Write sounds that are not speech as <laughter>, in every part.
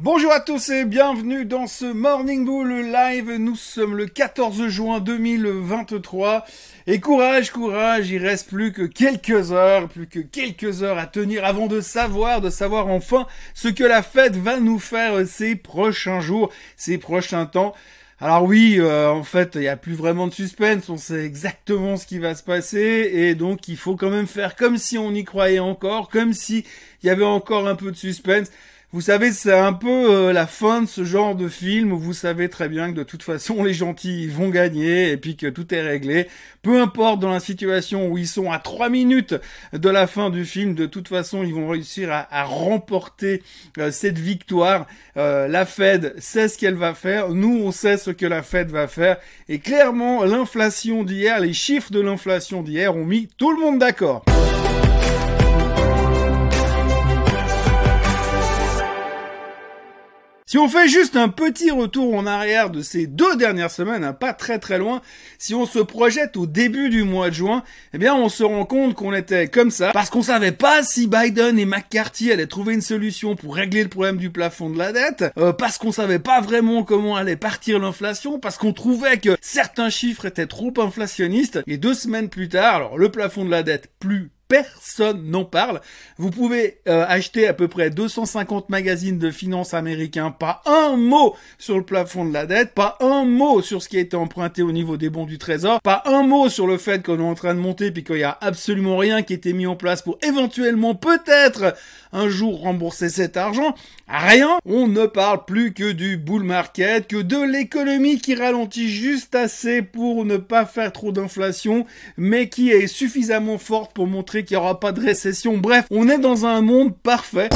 Bonjour à tous et bienvenue dans ce Morning Bull Live. Nous sommes le 14 juin 2023. Et courage, courage, il reste plus que quelques heures, plus que quelques heures à tenir avant de savoir, de savoir enfin ce que la fête va nous faire ces prochains jours, ces prochains temps. Alors oui, euh, en fait, il n'y a plus vraiment de suspense, on sait exactement ce qui va se passer, et donc il faut quand même faire comme si on y croyait encore, comme si il y avait encore un peu de suspense. Vous savez, c'est un peu euh, la fin de ce genre de film où vous savez très bien que de toute façon <laughs> les gentils vont gagner et puis que tout est réglé. Peu importe dans la situation où ils sont à trois minutes de la fin du film, de toute façon ils vont réussir à, remporter euh, cette victoire. Euh, la Fed sait ce qu'elle va faire, nous on sait ce que la Fed va faire et clairement l'inflation d'hier, les chiffres de l'inflation d'hier ont mis tout le monde d'accord. Si on fait juste un petit retour en arrière de ces deux dernières semaines, hein, pas très très loin, si on se projette au début du mois de juin, eh bien on se rend compte qu'on était comme ça parce qu'on savait pas si Biden et McCarthy allaient trouver une solution pour régler le problème du plafond de la dette, euh, parce qu'on savait pas vraiment comment allait partir l'inflation, parce qu'on trouvait que certains chiffres étaient trop inflationnistes. Et deux semaines plus tard, alors le plafond de la dette plus personne n'en parle. Vous pouvez euh, acheter à peu près 250 magazines de finances américains, pas un mot sur le plafond de la dette, pas un mot sur ce qui a été emprunté au niveau des bons du trésor, pas un mot sur le fait qu'on est en train de monter puis qu'il y a absolument rien qui a été mis en place pour éventuellement peut-être un jour rembourser cet argent. Rien. On ne parle plus que du bull market, que de l'économie qui ralentit juste assez pour ne pas faire trop d'inflation, mais qui est suffisamment forte pour montrer qu'il n'y aura pas de récession. Bref, on est dans un monde parfait.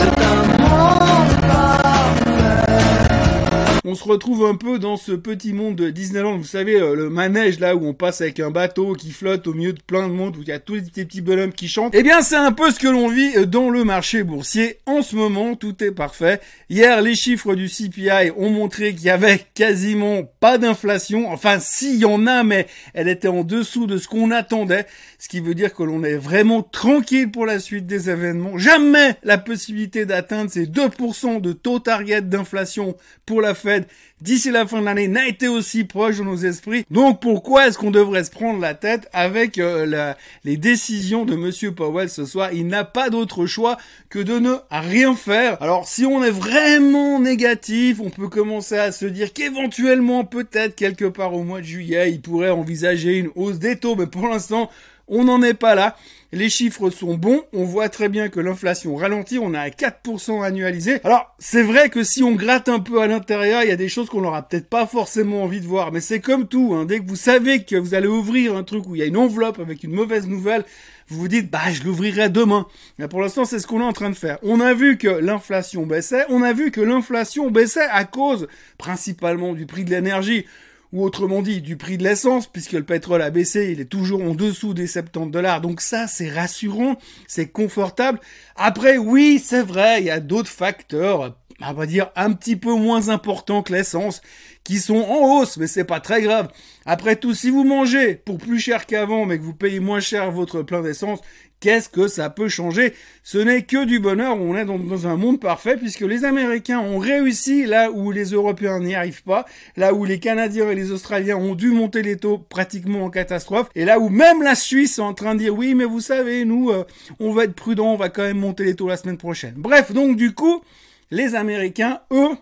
On se retrouve un peu dans ce petit monde de Disneyland, vous savez, euh, le manège là où on passe avec un bateau qui flotte au milieu de plein de monde, où il y a tous les petits bonhommes qui chantent. Eh bien, c'est un peu ce que l'on vit euh, dans le marché boursier. En ce moment, tout est parfait. Hier, les chiffres du CPI ont montré qu'il y avait quasiment pas d'inflation. Enfin, s'il y en a, mais elle était en dessous de ce qu'on attendait. Ce qui veut dire que l'on est vraiment tranquille pour la suite des événements. Jamais la possibilité d'atteindre ces 2% de taux target d'inflation pour la Fed d'ici la fin de l'année n'a été aussi proche de nos esprits. Donc pourquoi est-ce qu'on devrait se prendre la tête avec euh, les décisions de Monsieur Powell ce soir? Il n'a pas d'autre choix que de ne rien faire. Alors si on est vraiment négatif, on peut commencer à se dire qu'éventuellement peut-être quelque part au mois de juillet, il pourrait envisager une hausse des taux, mais pour l'instant, on n'en est pas là. Les chiffres sont bons. On voit très bien que l'inflation ralentit. On est à 4% annualisé. Alors, c'est vrai que si on gratte un peu à l'intérieur, il y a des choses qu'on n'aura peut-être pas forcément envie de voir. Mais c'est comme tout. Hein. Dès que vous savez que vous allez ouvrir un truc où il y a une enveloppe avec une mauvaise nouvelle, vous vous dites, bah, je l'ouvrirai demain. Mais pour l'instant, c'est ce qu'on est en train de faire. On a vu que l'inflation baissait. On a vu que l'inflation baissait à cause principalement du prix de l'énergie ou autrement dit du prix de l'essence, puisque le pétrole a baissé, il est toujours en dessous des 70 dollars. Donc ça, c'est rassurant, c'est confortable. Après, oui, c'est vrai, il y a d'autres facteurs, on va dire un petit peu moins importants que l'essence, qui sont en hausse, mais c'est pas très grave. Après tout, si vous mangez pour plus cher qu'avant, mais que vous payez moins cher votre plein d'essence, Qu'est-ce que ça peut changer? Ce n'est que du bonheur, on est dans, un monde parfait puisque les Américains ont réussi là où les Européens n'y arrivent pas, là où les Canadiens et les Australiens ont dû monter les taux pratiquement en catastrophe, et là où même la Suisse est en train de dire oui mais vous savez, nous euh, on va être prudent, on va quand même monter les taux la semaine prochaine. Bref, donc du coup, les Américains, eux,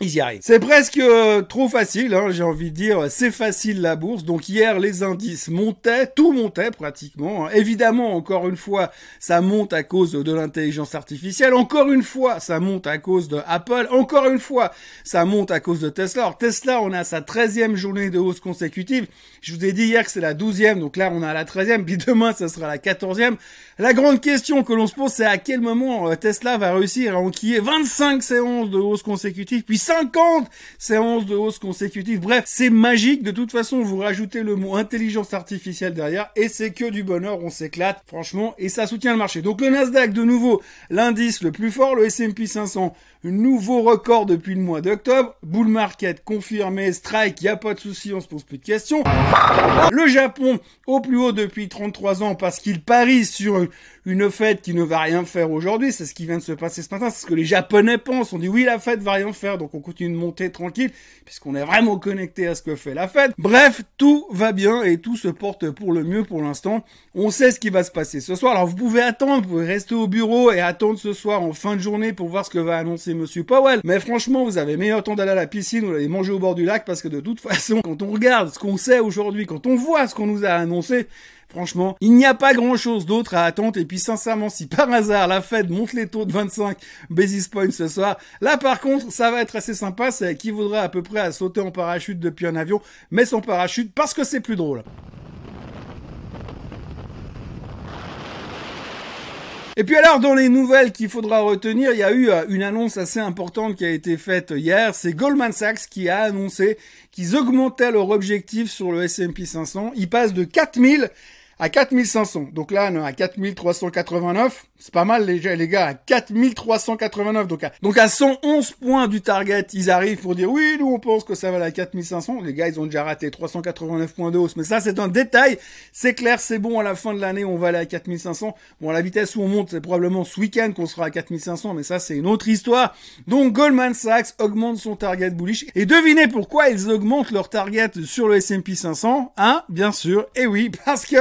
ils y arrivent. C'est presque euh, trop facile, hein, j'ai envie de dire, c'est facile la bourse. Donc hier, les indices montaient, tout montait pratiquement. Hein. Évidemment, encore une fois, ça monte à cause de l'intelligence artificielle. Encore une fois, ça monte à cause de Apple. Encore une fois, ça monte à cause de Tesla. Alors Tesla, on a sa 13e journée de hausse consécutive. Je vous ai dit hier que c'est la 12e, donc là on a la 13e, puis demain ça sera la 14e. La grande question que l'on se pose, c'est à quel moment euh, Tesla va réussir à enquiller 25 séances de hausse consécutive, puis 50 séances de hausse consécutives. Bref, c'est magique. De toute façon, vous rajoutez le mot intelligence artificielle derrière et c'est que du bonheur. On s'éclate, franchement, et ça soutient le marché. Donc le Nasdaq, de nouveau, l'indice le plus fort, le S&P 500, nouveau record depuis le mois d'octobre. Bull market confirmé, strike, y a pas de souci, on se pose plus de questions. Le Japon au plus haut depuis 33 ans parce qu'il parie sur une fête qui ne va rien faire aujourd'hui. C'est ce qui vient de se passer ce matin. C'est ce que les Japonais pensent. On dit oui, la fête va rien faire, donc on continue de monter tranquille puisqu'on est vraiment connecté à ce que fait la fête. Bref, tout va bien et tout se porte pour le mieux pour l'instant. On sait ce qui va se passer ce soir. Alors vous pouvez attendre, vous pouvez rester au bureau et attendre ce soir en fin de journée pour voir ce que va annoncer Monsieur Powell. Mais franchement, vous avez meilleur temps d'aller à la piscine ou d'aller manger au bord du lac parce que de toute <laughs> façon, quand on regarde ce qu'on sait aujourd'hui, quand on voit ce qu'on nous a annoncé, Franchement, il n'y a pas grand chose d'autre à attendre. Et puis, sincèrement, si par hasard la Fed monte les taux de 25 basis points ce soir, là, par contre, ça va être assez sympa. Ça équivaudrait à peu près à sauter en parachute depuis un avion, mais sans parachute parce que c'est plus drôle. Et puis alors, dans les nouvelles qu'il faudra retenir, il y a eu euh, une annonce assez importante qui a été faite hier. C'est Goldman Sachs qui a annoncé qu'ils augmentaient leur objectif sur le S&P 500. Ils passent de 4000 à 4500. Donc là, on à 4389. C'est pas mal les, les gars, à 4389. Donc à, donc à 111 points du target, ils arrivent pour dire oui, nous on pense que ça va à 4500. Les gars, ils ont déjà raté 389 points de hausse. Mais ça, c'est un détail. C'est clair, c'est bon, à la fin de l'année, on va aller à 4500. Bon, à la vitesse où on monte, c'est probablement ce week-end qu'on sera à 4500. Mais ça, c'est une autre histoire. Donc Goldman Sachs augmente son target bullish. Et devinez pourquoi ils augmentent leur target sur le S&P 500. Hein, bien sûr. Et oui, parce que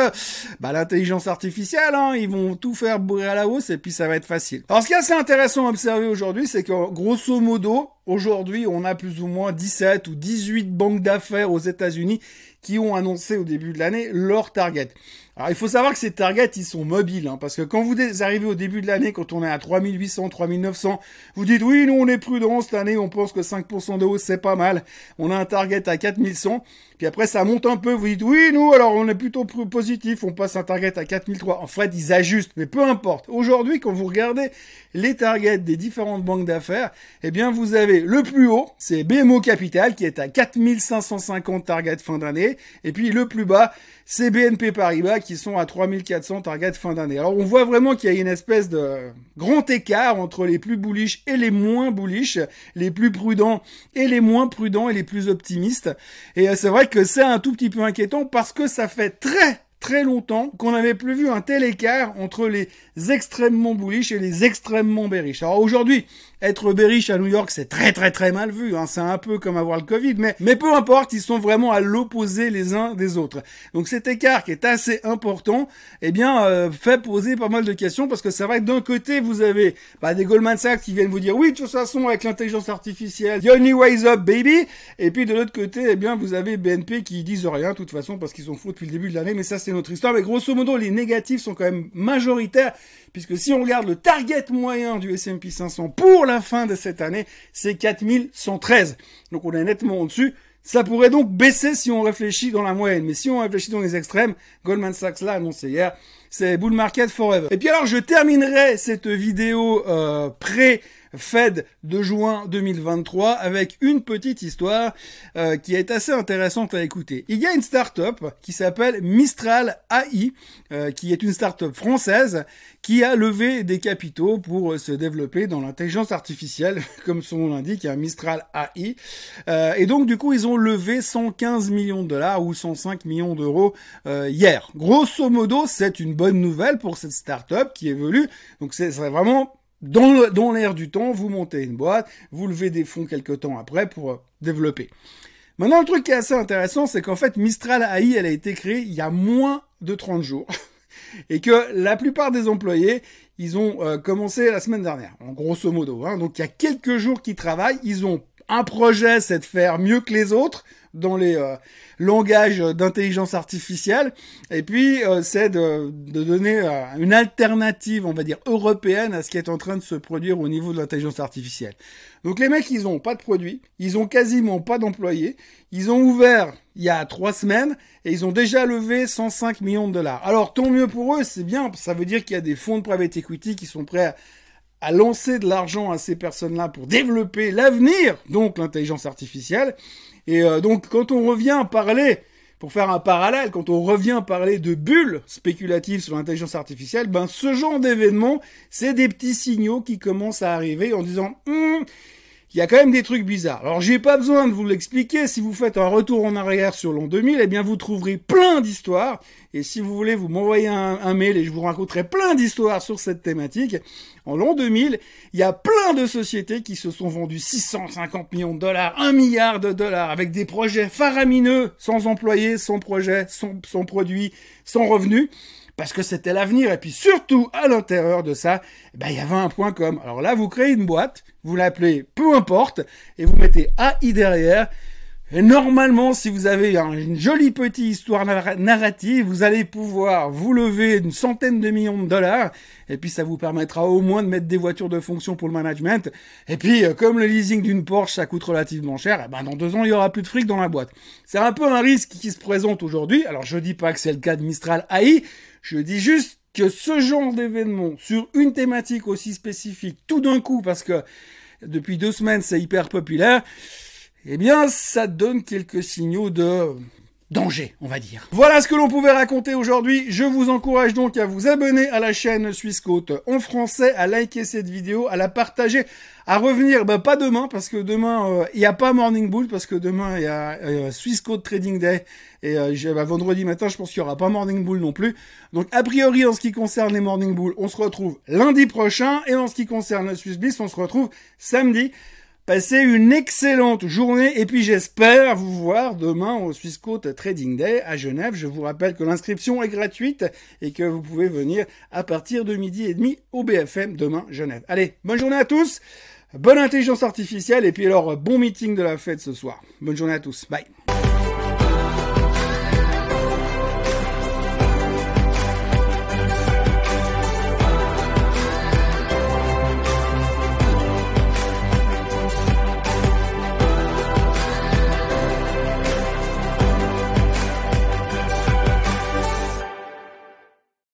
bah, l'intelligence artificielle, hein, ils vont tout faire bourrer à la hausse et puis ça va être facile. Alors ce qui est assez intéressant à observer aujourd'hui, c'est que grosso modo, aujourd'hui, on a plus ou moins 17 ou 18 banques d'affaires aux États-Unis qui ont annoncé au début de l'année leur target. Alors il faut savoir que ces targets, ils sont mobiles, hein, parce que quand vous arrivez au début de l'année, quand on est à 3800, 3900, vous dites oui, nous on est prudent cette année, on pense que 5% de hausse c'est pas mal. On a un target à 4100, puis après ça monte un peu, vous dites oui, nous alors on est plutôt positif, on passe un target à 4003. En fait, ils ajustent, mais peu importe. Aujourd'hui, quand vous regardez les targets des différentes banques d'affaires, eh bien vous avez le plus haut, c'est BMO Capital qui est à 4550 targets fin d'année, et puis le plus bas, c'est BNP Paribas qui sont à 3400 targets fin d'année. Alors on voit vraiment qu'il y a une espèce de grand écart entre les plus bullish et les moins bullish, les plus prudents et les moins prudents et les plus optimistes. Et euh, c'est vrai que c'est un tout petit peu inquiétant parce que ça fait très très longtemps qu'on n'avait plus vu un tel écart entre les extrêmement bullish et les extrêmement bearish. Alors aujourd'hui, être bearish à New York, c'est très très très mal vu. Hein. C'est un peu comme avoir le Covid, mais, mais peu importe, ils sont vraiment à l'opposé les uns des autres. Donc cet écart qui est assez important, eh bien, euh, fait poser pas mal de questions parce que c'est vrai que d'un côté, vous avez bah, des Goldman Sachs qui viennent vous dire oui, de toute façon, avec l'intelligence artificielle, the only way up, baby. Et puis de l'autre côté, eh bien, vous avez BNP qui disent rien, de toute façon, parce qu'ils sont fous depuis le début de l'année, mais ça c'est notre histoire. Mais grosso modo, les négatifs sont quand même majoritaires puisque si on regarde le target moyen du S&P 500 pour la fin de cette année, c'est 4113. Donc on est nettement au-dessus. Ça pourrait donc baisser si on réfléchit dans la moyenne. Mais si on réfléchit dans les extrêmes, Goldman Sachs l'a annoncé hier, c'est bull market forever. Et puis alors je terminerai cette vidéo euh, Fed de juin 2023 avec une petite histoire euh, qui est assez intéressante à écouter. Il y a une start-up qui s'appelle Mistral AI, euh, qui est une start-up française qui a levé des capitaux pour euh, se développer dans l'intelligence artificielle, <laughs> comme son nom l'indique, un Mistral AI. et donc du coup, ils ont levé 115 millions de dollars ou 105 millions d'euros hier. Grosso modo, c'est une bonne nouvelle pour cette start-up qui évolue. Donc c'est vraiment dans, l'air du temps, vous montez une boîte, vous levez des fonds quelques temps après pour euh, développer. Maintenant, le truc qui est assez intéressant, c'est qu'en fait, Mistral AI, elle a été créée il y a moins de 30 jours. <laughs> Et que la plupart des employés, ils ont euh, commencé la semaine dernière, en grosso modo. Hein. Donc il y a quelques jours qu'ils travaillent, ils ont un projet, c'est de faire mieux que les autres dans les euh, langages d'intelligence artificielle. Et puis, euh, c'est de, donner euh, une alternative, on va dire, européenne à ce qui est en train de se produire au niveau de l'intelligence artificielle. Donc les mecs, ils ont pas de produits, ils ont quasiment pas d'employés, ils ont ouvert il y a trois semaines et ils ont déjà levé 105 millions de dollars. Alors tant mieux pour eux, c'est bien, ça veut dire qu'il y a des fonds de private equity qui sont prêts à à lancer de l'argent à ces personnes-là pour développer l'avenir, donc l'intelligence artificielle. Et euh, donc quand on revient parler, pour faire un parallèle, quand on revient parler de bulles spéculatives sur l'intelligence artificielle, ben ce genre d'événement, c'est des petits signaux qui commencent à arriver en disant hum, il y a quand même des trucs bizarres. Alors j'ai pas besoin de vous l'expliquer, si vous faites un retour en arrière sur l'an 2000, eh bien vous trouverez plein d'histoires, et si vous voulez, vous m'envoyez un, mail et je vous raconterai plein d'histoires sur cette thématique. En l'an 2000, il y a plein de sociétés qui se sont vendues 650 millions de dollars, 1 milliard de dollars, avec des projets faramineux, sans employés, sans projet, sans, sans produits, sans revenus parce que c'était l'avenir. Et puis surtout, à l'intérieur de ça, eh ben, il y avait un point com. Alors là, vous créez une boîte, vous l'appelez peu importe, et vous mettez AI derrière. Et normalement, si vous avez une jolie petite histoire narrative, vous allez pouvoir vous lever une centaine de millions de dollars, et puis ça vous permettra au moins de mettre des voitures de fonction pour le management. Et puis, euh, comme le leasing d'une Porsche, ça coûte relativement cher, eh ben dans deux ans, il y aura plus de fric dans la boîte. C'est un peu un risque qui se présente aujourd'hui. Alors, je dis pas que c'est le cas de Mistral AI, je dis juste que ce genre d'événement sur une thématique aussi spécifique, tout d'un coup, parce que depuis deux semaines c'est hyper populaire, eh bien ça donne quelques signaux de danger, on va dire. Voilà ce que l'on pouvait raconter aujourd'hui. Je vous encourage donc à vous abonner à la chaîne Suisse Côte en français, à liker cette vidéo, à la partager, à revenir, bah, pas demain, parce que demain, euh, il n'y a pas Morning Bull, parce que demain, il y a euh, Trading Day, et euh, bah, vendredi matin, je pense qu'il n'y aura pas Morning Bull non plus. Donc, a priori, en ce qui concerne les Morning Bull, on se retrouve lundi prochain, et en ce qui concerne le Swiss Bliss, on se retrouve samedi. Passez une excellente journée et puis j'espère vous voir demain au Swissquote Trading Day à Genève. Je vous rappelle que l'inscription est gratuite et que vous pouvez venir à partir de midi et demi au BFM demain Genève. Allez, bonne journée à tous, bonne intelligence artificielle et puis alors bon meeting de la fête ce soir. Bonne journée à tous, bye.